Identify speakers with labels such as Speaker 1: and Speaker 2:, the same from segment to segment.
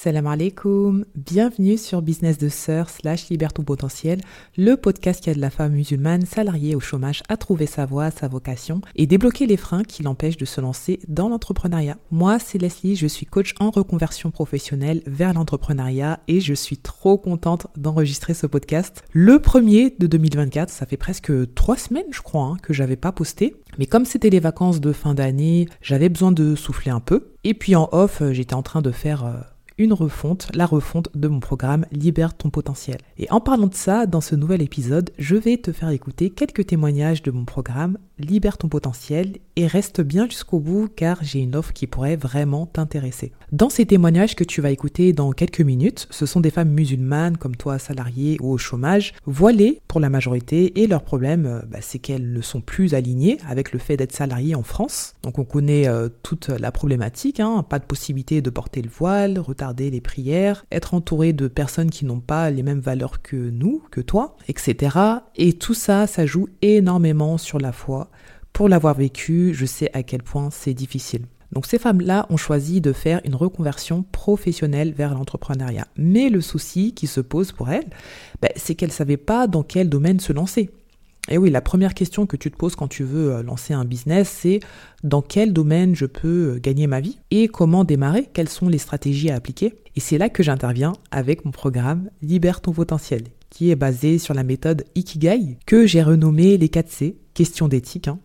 Speaker 1: Salam alaikum, bienvenue sur Business de Sœur slash Libère ton potentiel, le podcast qui aide la femme musulmane salariée au chômage à trouver sa voie, sa vocation et débloquer les freins qui l'empêchent de se lancer dans l'entrepreneuriat. Moi, c'est Leslie, je suis coach en reconversion professionnelle vers l'entrepreneuriat et je suis trop contente d'enregistrer ce podcast. Le premier de 2024, ça fait presque trois semaines, je crois, hein, que j'avais pas posté. Mais comme c'était les vacances de fin d'année, j'avais besoin de souffler un peu. Et puis en off, j'étais en train de faire euh, une refonte, la refonte de mon programme Libère ton potentiel. Et en parlant de ça, dans ce nouvel épisode, je vais te faire écouter quelques témoignages de mon programme Libère ton potentiel et reste bien jusqu'au bout car j'ai une offre qui pourrait vraiment t'intéresser. Dans ces témoignages que tu vas écouter dans quelques minutes, ce sont des femmes musulmanes comme toi, salariées ou au chômage, voilées pour la majorité et leur problème, euh, bah, c'est qu'elles ne sont plus alignées avec le fait d'être salariées en France. Donc on connaît euh, toute la problématique, hein, pas de possibilité de porter le voile, retarder les prières, être entouré de personnes qui n'ont pas les mêmes valeurs que nous, que toi, etc. Et tout ça, ça joue énormément sur la foi pour l'avoir vécu, je sais à quel point c'est difficile. Donc ces femmes-là ont choisi de faire une reconversion professionnelle vers l'entrepreneuriat. Mais le souci qui se pose pour elles, ben, c'est qu'elles ne savaient pas dans quel domaine se lancer. Et oui, la première question que tu te poses quand tu veux euh, lancer un business, c'est dans quel domaine je peux euh, gagner ma vie et comment démarrer, quelles sont les stratégies à appliquer? Et c'est là que j'interviens avec mon programme Libère ton potentiel, qui est basé sur la méthode Ikigai, que j'ai renommée les 4C, question d'éthique. Hein.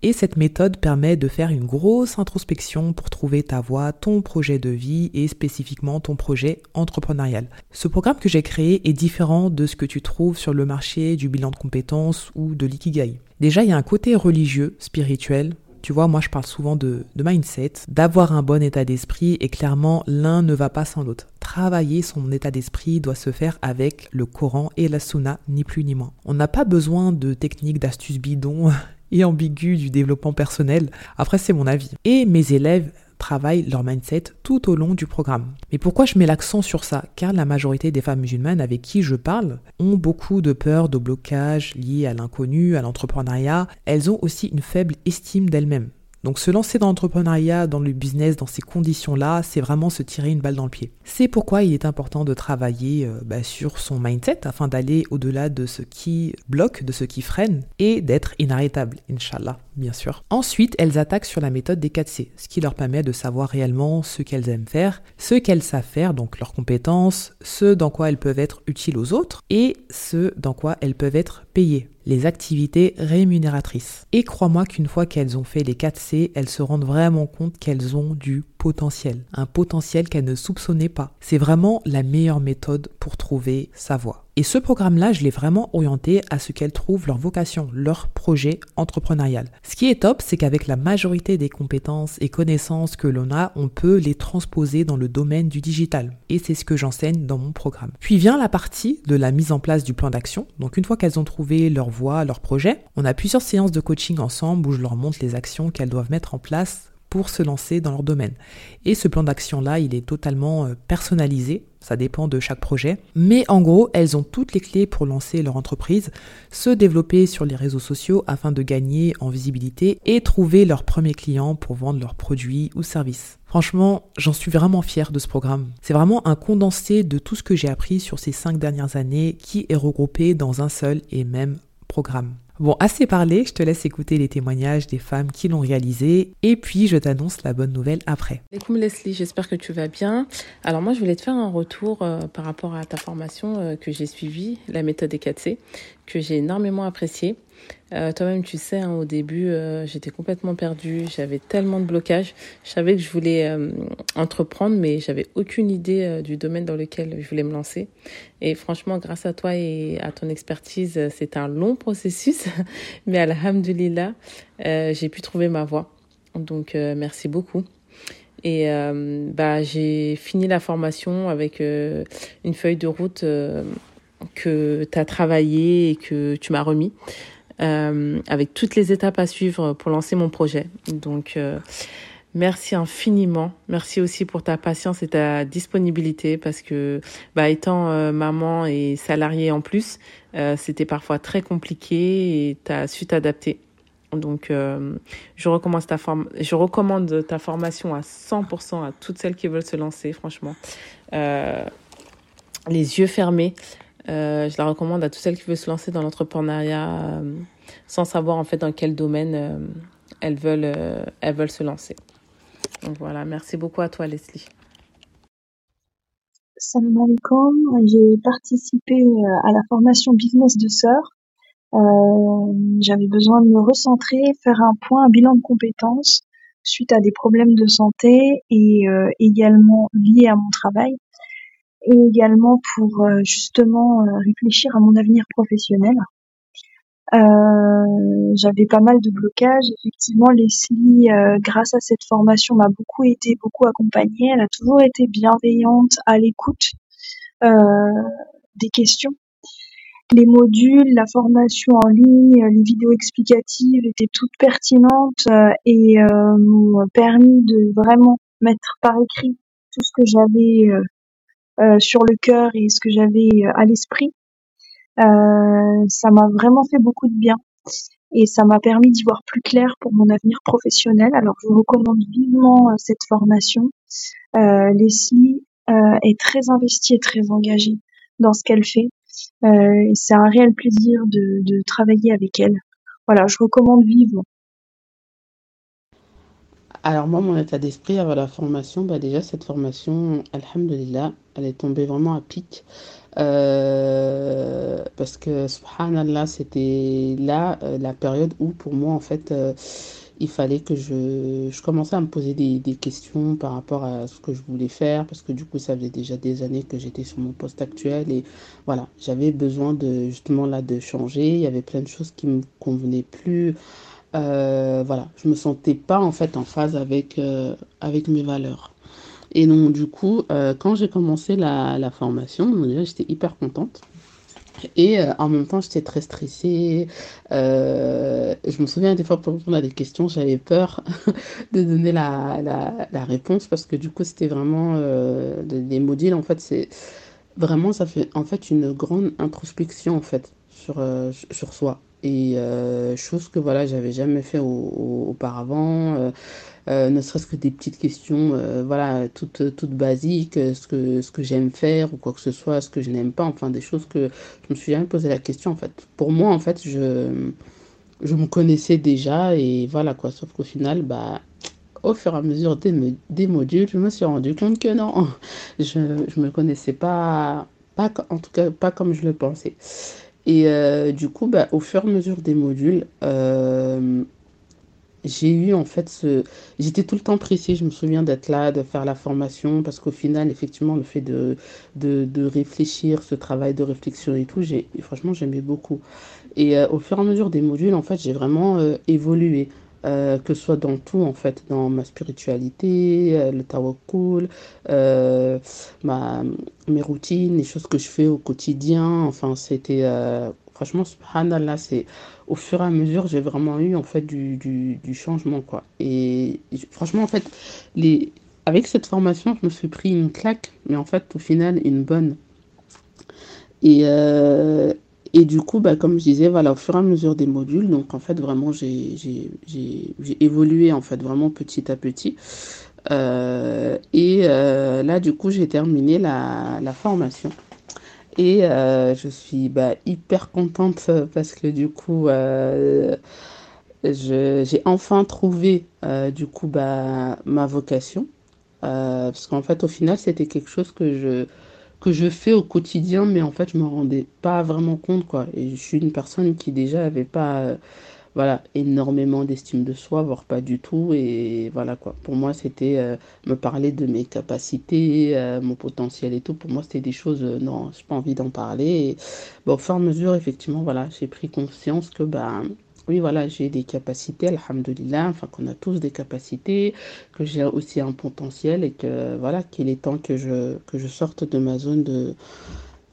Speaker 1: Et cette méthode permet de faire une grosse introspection pour trouver ta voie, ton projet de vie et spécifiquement ton projet entrepreneurial. Ce programme que j'ai créé est différent de ce que tu trouves sur le marché du bilan de compétences ou de l'ikigai. Déjà, il y a un côté religieux, spirituel, tu vois, moi je parle souvent de, mindset, d'avoir un bon état d'esprit et clairement l'un ne va pas sans l'autre. Travailler son état d'esprit doit se faire avec le Coran et la Sunna, ni plus ni moins. On n'a pas besoin de techniques d'astuces bidons et ambiguës du développement personnel. Après, c'est mon avis. Et mes élèves travaillent leur mindset tout au long du programme. Mais pourquoi je mets l'accent sur ça? Car la majorité des femmes musulmanes avec qui je parle ont beaucoup de peur de blocage liés à l'inconnu, à l'entrepreneuriat. Elles ont aussi une faible estime d'elles-mêmes. Donc se lancer dans l'entrepreneuriat, dans le business, dans ces conditions-là, c'est vraiment se tirer une balle dans le pied. C'est pourquoi il est important de travailler euh, bah, sur son mindset afin d'aller au-delà de ce qui bloque, de ce qui freine et d'être inarrêtable, inshallah, bien sûr. Ensuite, elles attaquent sur la méthode des 4C, ce qui leur permet de savoir réellement ce qu'elles aiment faire, ce qu'elles savent faire, donc leurs compétences, ce dans quoi elles peuvent être utiles aux autres et ce dans quoi elles peuvent être payées les activités rémunératrices. Et crois-moi qu'une fois qu'elles ont fait les 4 C, elles se rendent vraiment compte qu'elles ont du potentiel, un potentiel qu'elles ne soupçonnaient pas. C'est vraiment la meilleure méthode pour trouver sa voie. Et ce programme-là, je l'ai vraiment orienté à ce qu'elles trouvent leur vocation, leur projet entrepreneurial. Ce qui est top, c'est qu'avec la majorité des compétences et connaissances que l'on a, on peut les transposer dans le domaine du digital. Et c'est ce que j'enseigne dans mon programme. Puis vient la partie de la mise en place du plan d'action. Donc une fois qu'elles ont trouvé leur voie, leur projet, on a plusieurs séances de coaching ensemble où je leur montre les actions qu'elles doivent mettre en place se lancer dans leur domaine. Et ce plan d'action-là, il est totalement euh, personnalisé, ça dépend de chaque projet. Mais en gros, elles ont toutes les clés pour lancer leur entreprise, se développer sur les réseaux sociaux afin de gagner en visibilité et trouver leurs premiers clients pour vendre leurs produits ou services. Franchement, j'en suis vraiment fière de ce programme. C'est vraiment un condensé de tout ce que j'ai appris sur ces cinq dernières années qui est regroupé dans un seul et même programme. Bon, assez parlé, je te laisse écouter les témoignages des femmes qui l'ont réalisé et puis je t'annonce la bonne nouvelle après.
Speaker 2: Coucou Leslie, j'espère que tu vas bien. Alors moi, je voulais te faire un retour euh, par rapport à ta formation euh, que j'ai suivie, la méthode des 4C, que j'ai énormément appréciée. Euh, toi-même, tu sais, hein, au début, euh, j'étais complètement perdue. J'avais tellement de blocages. Je savais que je voulais euh, entreprendre, mais j'avais aucune idée du domaine dans lequel je voulais me lancer. Et franchement, grâce à toi et à ton expertise, c'est un long processus. mais alhamdulillah, j'ai pu trouver ma voie. Donc, merci beaucoup. Et bah, j'ai fini la formation avec une feuille de route que tu as travaillé et que tu m'as remis. Euh, avec toutes les étapes à suivre pour lancer mon projet. Donc, euh, merci infiniment. Merci aussi pour ta patience et ta disponibilité parce que, bah, étant euh, maman et salariée en plus, c'était parfois très compliqué et tu as su t'adapter. Donc, je, recommence ta je recommande ta formation à 100% à toutes celles qui veulent se lancer, franchement. les yeux fermés. Je la recommande à toutes celles qui veulent se lancer dans l'entrepreneuriat sans savoir en fait dans quel domaine elles, veulent, elles veulent se lancer. Donc voilà, merci beaucoup à toi Leslie.
Speaker 3: Salam alaikum, j'ai participé à la formation business de sœur euh, j'avais besoin de me recentrer, faire un point, un bilan de compétences suite à des problèmes de santé et euh, également liés à mon travail et également pour euh, justement réfléchir à mon avenir professionnel. j'avais pas mal de blocages. Effectivement, Leslie, grâce à cette formation, m'a beaucoup été beaucoup accompagnée. Elle a toujours été bienveillante, à l'écoute des questions les modules, la formation en ligne, les vidéos explicatives étaient toutes pertinentes euh, et euh, m'ont permis de vraiment mettre par écrit tout ce que j'avais euh, sur le cœur et ce que j'avais à l'esprit. ça m'a vraiment fait beaucoup de bien et ça m'a permis d'y voir plus clair pour mon avenir professionnel. Alors je recommande vivement cette formation. Leslie est très investie et très engagée dans ce qu'elle fait. Euh, c'est un réel plaisir de, travailler avec elle. Voilà, je recommande vivement.
Speaker 4: Alors moi, mon état d'esprit avant la formation, bah déjà cette formation, alhamdulillah, elle est tombée vraiment à pic. Euh, parce que, subhanallah, c'était là euh, la période où pour moi, en fait, il fallait que je, je commençais à me poser des, des, questions par rapport à ce que je voulais faire, parce que du coup, ça faisait déjà des années que j'étais sur mon poste actuel et voilà, j'avais besoin de justement là de changer. Il y avait plein de choses qui me convenaient plus. Euh, voilà, je me sentais pas en fait en phase avec, euh, avec mes valeurs. Et donc, du coup, euh, quand j'ai commencé la, la formation, déjà, j'étais hyper contente. Et euh, en même temps, j'étais très stressée. Je me souviens des fois pour répondre à des questions, j'avais peur de donner la, la, réponse parce que du coup, c'était vraiment euh, des modules. En fait, c'est vraiment, ça fait en fait une grande introspection en fait sur, sur soi. Et chose que voilà, j'avais jamais fait auparavant. Euh, ne serait-ce que des petites questions, euh, voilà, toutes, toutes basiques, euh, ce que, ce que j'aime faire ou quoi que ce soit, ce que je n'aime pas, enfin des choses que je me suis jamais posé la question en fait. Pour moi, en fait, je, je me connaissais déjà et voilà quoi, sauf qu'au final, bah, au fur et à mesure des, des modules, je me suis rendu compte que non, je ne me connaissais pas, pas, en tout cas pas comme je le pensais. Et du coup, bah, au fur et à mesure des modules, j'ai eu en fait ce. J'étais tout le temps pressée, je me souviens d'être là, de faire la formation, parce qu'au final, effectivement, le fait de, réfléchir, ce travail de réflexion et tout, j'ai, franchement, j'aimais beaucoup. Et euh, au fur et à mesure des modules, en fait, j'ai vraiment euh, évolué. Euh, que ce soit dans tout en fait, dans ma spiritualité, le tawakkul, ma, mes routines, les choses que je fais au quotidien, enfin c'était franchement subhanallah c'est au fur et à mesure, j'ai vraiment eu en fait du, du, changement quoi. Et franchement en fait, les avec cette formation, je me suis pris une claque, mais en fait au final une bonne. Et euh, et du coup, bah, comme je disais, voilà, au fur et à mesure des modules, donc en fait vraiment j'ai évolué en fait vraiment petit à petit. Euh, et euh, là, du coup, j'ai terminé la, formation. Et euh, je suis bah, hyper contente parce que du coup, j'ai enfin trouvé du coup bah, ma vocation. parce qu'en fait, au final, c'était quelque chose que je, que je fais au quotidien, mais en fait, je me rendais pas vraiment compte. Quoi. Et je suis une personne qui déjà n'avait pas voilà, énormément d'estime de soi, voire pas du tout. Et voilà quoi. Pour moi, c'était euh, me parler de mes capacités, euh, mon potentiel et tout. Pour moi, c'était des choses, euh, non, j'ai pas envie d'en parler. Et, bon, au fur et à mesure, effectivement, voilà, j'ai pris conscience que, bah, oui, voilà, j'ai des capacités, alhamdoulilah, enfin qu'on a tous des capacités, que j'ai aussi un potentiel et que, voilà, qu'il est temps que je, que je sorte de ma zone de,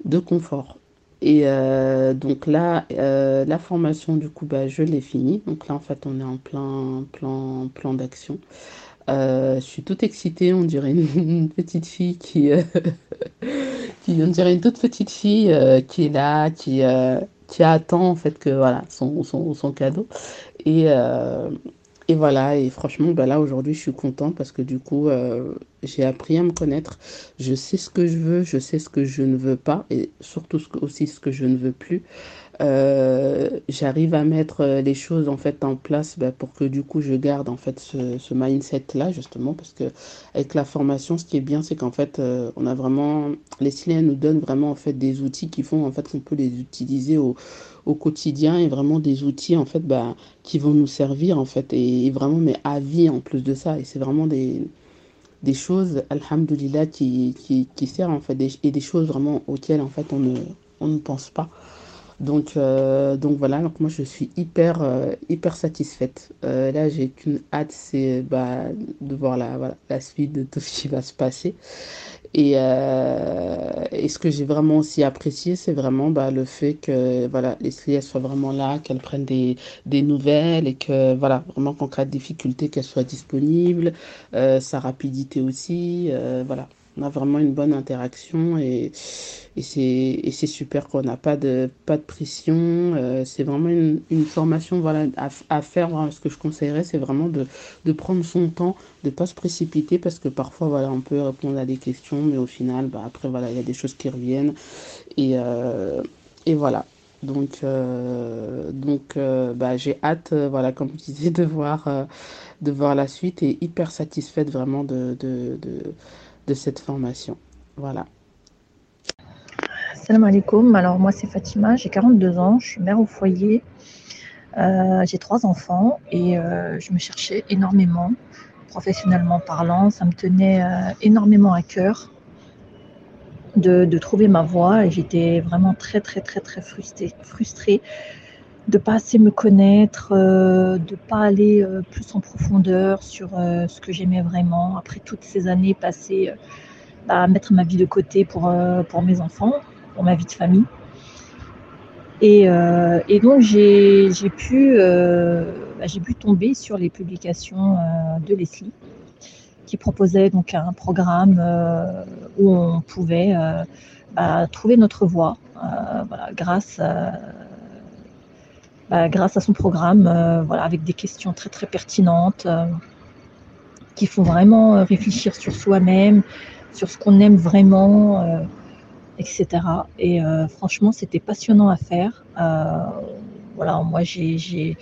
Speaker 4: de confort. Et euh, donc là, euh, la formation, du coup, bah, je l'ai finie. Donc là, en fait, on est en plein plan, plan d'action. Euh, je suis toute excitée, on dirait une, petite fille qui, qui, on dirait une toute petite fille qui est là, qui, qui attend en fait que voilà son, cadeau. Et, et voilà, et franchement, bah là aujourd'hui, je suis contente parce que du coup, euh, j'ai appris à me connaître. Je sais ce que je veux, je sais ce que je ne veux pas et surtout aussi ce que je ne veux plus. Euh, j'arrive à mettre euh, les choses en fait en place bah, pour que du coup je garde en fait ce, mindset là justement parce que avec la formation ce qui est bien c'est qu'en fait on a vraiment les Leslie nous donne vraiment en fait des outils qui font en fait qu'on peut les utiliser au au quotidien et vraiment des outils en fait bah, qui vont nous servir en fait et, vraiment mais à vie en plus de ça. Et c'est vraiment des, des choses alhamdoulilah qui, qui, qui servent en fait et des choses vraiment auxquelles en fait on ne, on ne pense pas donc, euh, donc voilà, donc moi je suis hyper, euh, hyper satisfaite. Euh, là, j'ai qu'une hâte, c'est bah, de voir la, voilà, la suite de tout ce qui va se passer. Et, et ce que j'ai vraiment aussi apprécié, c'est vraiment bah, le fait que voilà, les soient vraiment là, qu'elles prennent des, des nouvelles et que voilà, vraiment qu'en cas de difficulté, qu'elles soient disponibles, sa rapidité aussi, voilà on a vraiment une bonne interaction et, c'est super qu'on n'a pas de, pas de pression. Euh, c'est vraiment une, formation voilà, à, à faire. ce que je conseillerais, c'est vraiment de, prendre son temps, de ne pas se précipiter parce que parfois, voilà, on peut répondre à des questions, mais au final, bah, après, voilà, il y a des choses qui reviennent. Et, euh, voilà. Donc, euh, donc bah, j'ai hâte, voilà, comme je disais, de voir, de voir la suite et hyper satisfaite vraiment de de cette formation. Voilà.
Speaker 5: Salam alaikum. Alors, moi, c'est Fatima, j'ai 42 ans, je suis mère au foyer. Euh, j'ai trois enfants et euh, je me cherchais énormément, professionnellement parlant. Ça me tenait euh, énormément à cœur de, trouver ma voie et j'étais vraiment très, très, très, très frustrée de pas assez me connaître, de pas aller plus en profondeur sur ce que j'aimais vraiment. Après toutes ces années passées à mettre ma vie de côté pour, pour mes enfants, pour ma vie de famille. Et, donc j'ai pu, bah, pu tomber sur les publications de Leslie qui proposait donc un programme où on pouvait bah, trouver notre voie grâce à bah, grâce à son programme, euh, voilà, avec des questions très très pertinentes euh, qui font vraiment euh, réfléchir sur soi-même, sur ce qu'on aime vraiment, etc. Et franchement, c'était passionnant à faire. voilà, moi j'ai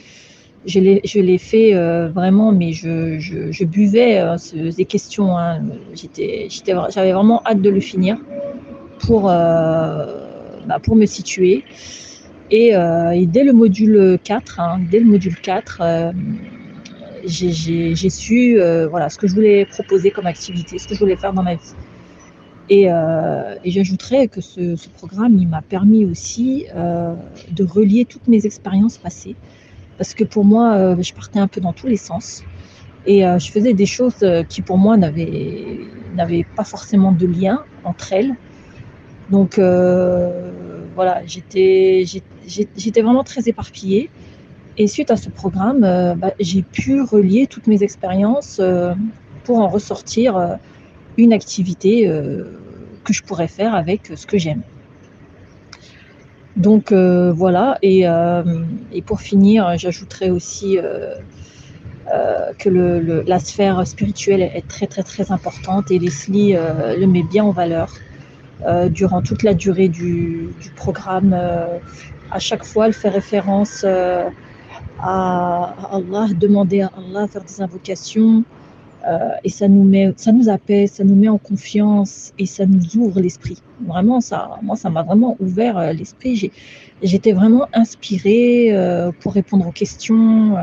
Speaker 5: je l'ai fait vraiment, mais je, je, buvais ces questions. Hein. J'avais vraiment hâte de le finir pour, bah, pour me situer. Euh, et, dès le module 4, hein, dès le module 4, euh, j'ai su euh, voilà, ce que je voulais proposer comme activité, ce que je voulais faire dans ma vie. Et, j'ajouterais que ce, ce, programme, il m'a permis aussi de relier toutes mes expériences passées. Parce que pour moi, je partais un peu dans tous les sens. Et je faisais des choses qui pour moi n'avaient pas forcément de lien entre elles. Donc voilà, j'étais vraiment très éparpillée. Et suite à ce programme, euh, bah, j'ai pu relier toutes mes expériences euh, pour en ressortir euh, une activité que je pourrais faire avec ce que j'aime. Donc voilà, et, pour finir, j'ajouterai aussi que la sphère spirituelle est très très très importante et Leslie le met bien en valeur. Durant toute la durée du, programme, à chaque fois, elle fait référence euh, à Allah, demander à Allah, faire des invocations. Euh, et ça nous met, ça nous apaise, ça nous met en confiance et ça nous ouvre l'esprit. Vraiment, ça, moi, ça m'a vraiment ouvert euh, l'esprit. J'étais vraiment inspirée pour répondre aux questions.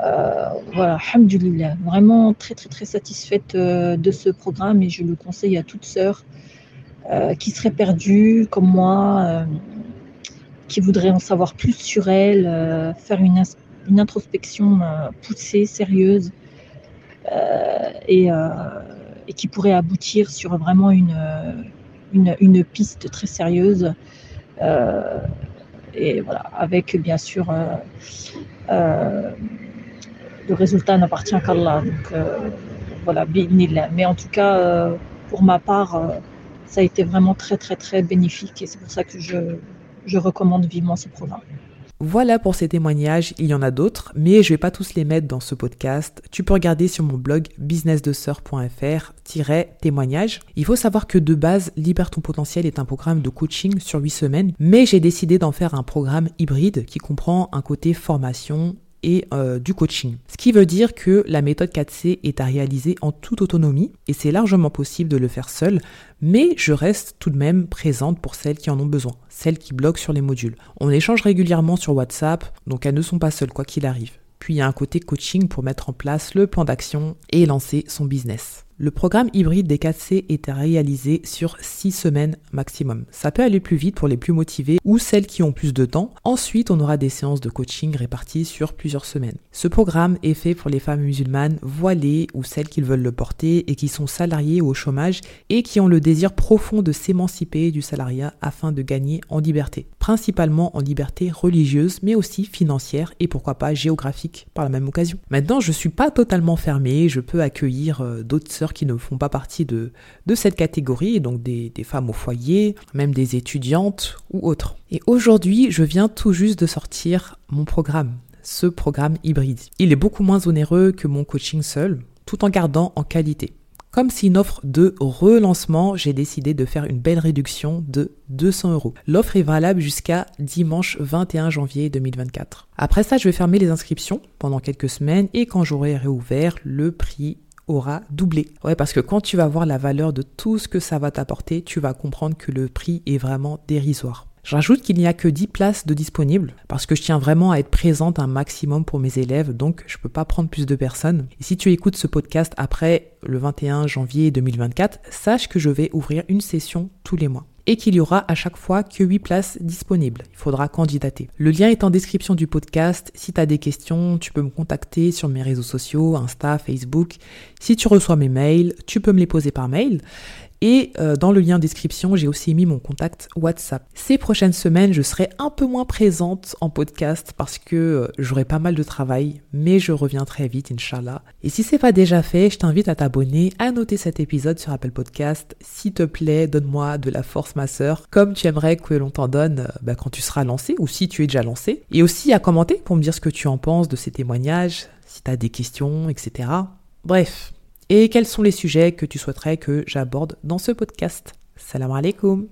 Speaker 5: voilà, alhamdulillah, vraiment très très très satisfaite de ce programme et je le conseille à toutes qui seraient perdues comme moi qui voudraient en savoir plus sur elle, euh, faire une, introspection euh, poussée, sérieuse, euh, et, qui pourrait aboutir sur vraiment une, une, piste très sérieuse. et voilà, avec bien sûr le résultat n'appartient qu'à Allah. Donc voilà, mais en tout cas, pour ma part, ça a été vraiment très très très bénéfique et c'est pour ça que je, je recommande vivement ce programme.
Speaker 1: Voilà pour ces témoignages, il y en a d'autres, mais je vais pas tous les mettre dans ce podcast. Tu peux regarder sur mon blog businessdesœur.fr-témoignages. Il faut savoir que de base, Libère ton potentiel est un programme de coaching sur 8 semaines, mais j'ai décidé d'en faire un programme hybride qui comprend un côté formation et euh, du coaching. Ce qui veut dire que la méthode 4C est à réaliser en toute autonomie et c'est largement possible de le faire seul, mais je reste tout de même présente pour celles qui en ont besoin, celles qui bloquent sur les modules. On échange régulièrement sur WhatsApp, donc elles ne sont pas seules quoi qu'il arrive. Puis il y a un côté coaching pour mettre en place le plan d'action et lancer son business. Le programme hybride des 4C est réalisé sur 6 semaines maximum. Ça peut aller plus vite pour les plus motivés ou celles qui ont plus de temps. Ensuite, on aura des séances de coaching réparties sur plusieurs semaines. Ce programme est fait pour les femmes musulmanes voilées ou celles qui veulent le porter et qui sont salariées ou au chômage et qui ont le désir profond de s'émanciper du salariat afin de gagner en liberté. Principalement en liberté religieuse mais aussi financière et pourquoi pas géographique par la même occasion. Maintenant, je suis pas totalement fermée, je peux accueillir euh, d'autres sœurs qui ne font pas partie de, cette catégorie, donc des femmes au foyer, même des étudiantes ou autres. Et aujourd'hui, je viens tout juste de sortir mon programme, ce programme hybride. Il est beaucoup moins onéreux que mon coaching seul, tout en gardant en qualité. Comme c'est une offre de relancement, j'ai décidé de faire une belle réduction de 200 euros. L'offre est valable jusqu'à dimanche 21 janvier 2024. Après ça, je vais fermer les inscriptions pendant quelques semaines et quand j'aurai réouvert, le prix aura doublé. Ouais, parce que quand tu vas voir la valeur de tout ce que ça va t'apporter, tu vas comprendre que le prix est vraiment dérisoire. J'ajoute qu'il n'y a que 10 places de disponibles parce que je tiens vraiment à être présente un maximum pour mes élèves, donc je peux pas prendre plus de personnes. Et si tu écoutes ce podcast après le 21 janvier 2024, sache que je vais ouvrir une session tous les mois et qu'il y aura à chaque fois que 8 places disponibles. Il faudra candidater. Le lien est en description du podcast. Si tu as des questions, tu peux me contacter sur mes réseaux sociaux, Insta, Facebook. Si tu reçois mes mails, tu peux me les poser par mail. Et euh, dans le lien description, j'ai aussi mis mon contact WhatsApp. Ces prochaines semaines, je serai un peu moins présente en podcast parce que euh, j'aurai pas mal de travail, mais je reviens très vite, Inch'Allah. Et si c'est pas déjà fait, je t'invite à t'abonner, à noter cet épisode sur Apple Podcast. S'il te plaît, donne-moi de la force, ma sœur, comme tu aimerais que l'on t'en donne euh, bah, quand tu seras lancé ou si tu es déjà lancé. Et aussi à commenter pour me dire ce que tu en penses de ces témoignages, si tu as des questions, etc. Bref, et quels sont les sujets que tu souhaiterais que j'aborde dans ce podcast? Salam alaikum